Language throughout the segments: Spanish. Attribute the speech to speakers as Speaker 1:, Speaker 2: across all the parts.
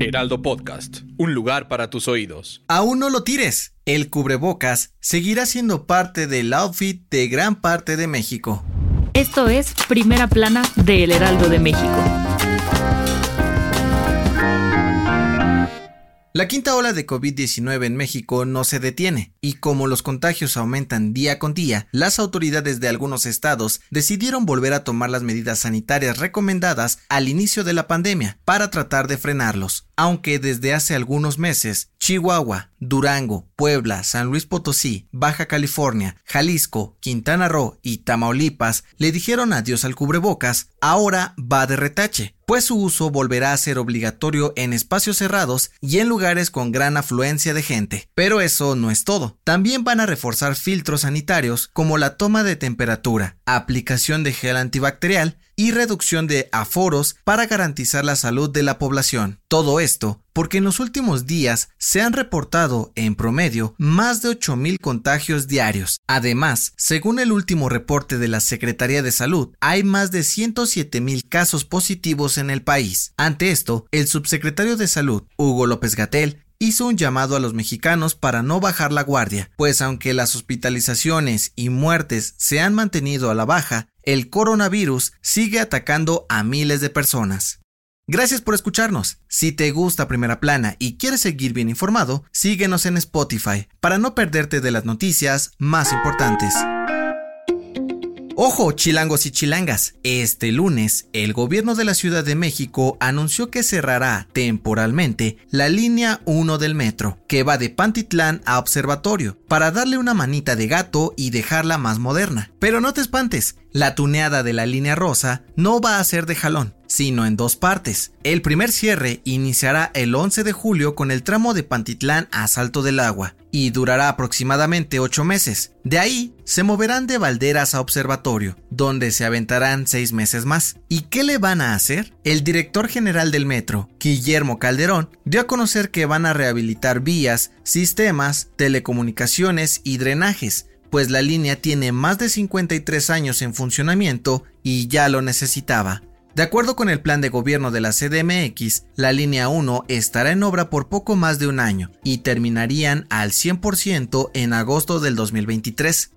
Speaker 1: Heraldo Podcast, un lugar para tus oídos.
Speaker 2: Aún no lo tires. El cubrebocas seguirá siendo parte del outfit de gran parte de México.
Speaker 3: Esto es Primera Plana de El Heraldo de México.
Speaker 2: La quinta ola de COVID-19 en México no se detiene, y como los contagios aumentan día con día, las autoridades de algunos estados decidieron volver a tomar las medidas sanitarias recomendadas al inicio de la pandemia para tratar de frenarlos. Aunque desde hace algunos meses, Chihuahua, Durango, Puebla, San Luis Potosí, Baja California, Jalisco, Quintana Roo y Tamaulipas le dijeron adiós al cubrebocas, ahora va de retache, pues su uso volverá a ser obligatorio en espacios cerrados y en lugares con gran afluencia de gente. Pero eso no es todo. También van a reforzar filtros sanitarios como la toma de temperatura, aplicación de gel antibacterial y reducción de aforos para garantizar la salud de la población. Todo esto porque en los últimos días se han reportado, en promedio, más de 8.000 contagios diarios. Además, según el último reporte de la Secretaría de Salud, hay más de 107.000 casos positivos en el país. Ante esto, el subsecretario de Salud, Hugo López Gatel, hizo un llamado a los mexicanos para no bajar la guardia, pues aunque las hospitalizaciones y muertes se han mantenido a la baja, el coronavirus sigue atacando a miles de personas. Gracias por escucharnos. Si te gusta Primera Plana y quieres seguir bien informado, síguenos en Spotify para no perderte de las noticias más importantes. Ojo, chilangos y chilangas. Este lunes, el gobierno de la Ciudad de México anunció que cerrará temporalmente la línea 1 del metro, que va de Pantitlán a Observatorio, para darle una manita de gato y dejarla más moderna. Pero no te espantes, la tuneada de la línea rosa no va a ser de jalón, sino en dos partes. El primer cierre iniciará el 11 de julio con el tramo de Pantitlán a Salto del Agua y durará aproximadamente 8 meses. De ahí se moverán de Valderas a Observatorio, donde se aventarán 6 meses más. ¿Y qué le van a hacer? El director general del metro, Guillermo Calderón, dio a conocer que van a rehabilitar vías, sistemas, telecomunicaciones y drenajes, pues la línea tiene más de 53 años en funcionamiento y ya lo necesitaba. De acuerdo con el plan de gobierno de la CDMX, la línea 1 estará en obra por poco más de un año y terminarían al 100% en agosto del 2023.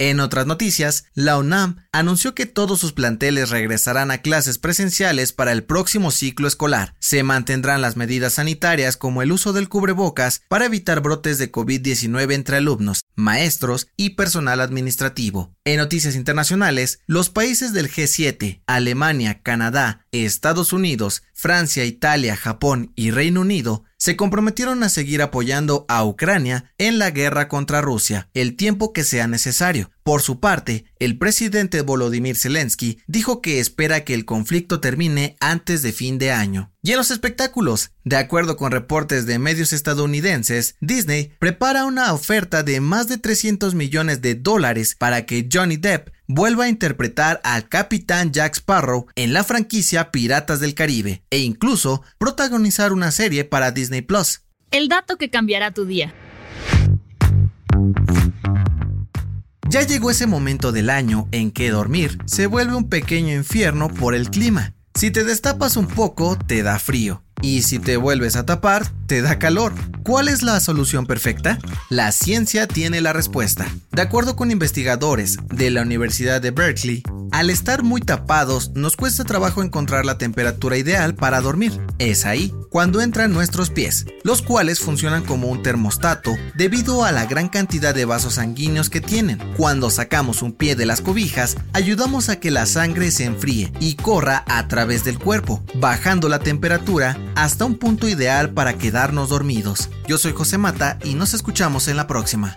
Speaker 2: En otras noticias, la UNAM anunció que todos sus planteles regresarán a clases presenciales para el próximo ciclo escolar. Se mantendrán las medidas sanitarias como el uso del cubrebocas para evitar brotes de COVID-19 entre alumnos, maestros y personal administrativo. En noticias internacionales, los países del G7, Alemania, Canadá, Estados Unidos, Francia, Italia, Japón y Reino Unido se comprometieron a seguir apoyando a Ucrania en la guerra contra Rusia el tiempo que sea necesario. Por su parte, el presidente Volodymyr Zelensky dijo que espera que el conflicto termine antes de fin de año. Y en los espectáculos, de acuerdo con reportes de medios estadounidenses, Disney prepara una oferta de más de 300 millones de dólares para que Johnny Depp vuelva a interpretar al capitán Jack Sparrow en la franquicia Piratas del Caribe e incluso protagonizar una serie para Disney Plus.
Speaker 3: El dato que cambiará tu día.
Speaker 2: Ya llegó ese momento del año en que dormir se vuelve un pequeño infierno por el clima. Si te destapas un poco, te da frío. Y si te vuelves a tapar, te da calor. ¿Cuál es la solución perfecta? La ciencia tiene la respuesta. De acuerdo con investigadores de la Universidad de Berkeley, al estar muy tapados nos cuesta trabajo encontrar la temperatura ideal para dormir. Es ahí cuando entran nuestros pies, los cuales funcionan como un termostato debido a la gran cantidad de vasos sanguíneos que tienen. Cuando sacamos un pie de las cobijas, ayudamos a que la sangre se enfríe y corra a través del cuerpo, bajando la temperatura hasta un punto ideal para quedarnos dormidos. Yo soy José Mata y nos escuchamos en la próxima.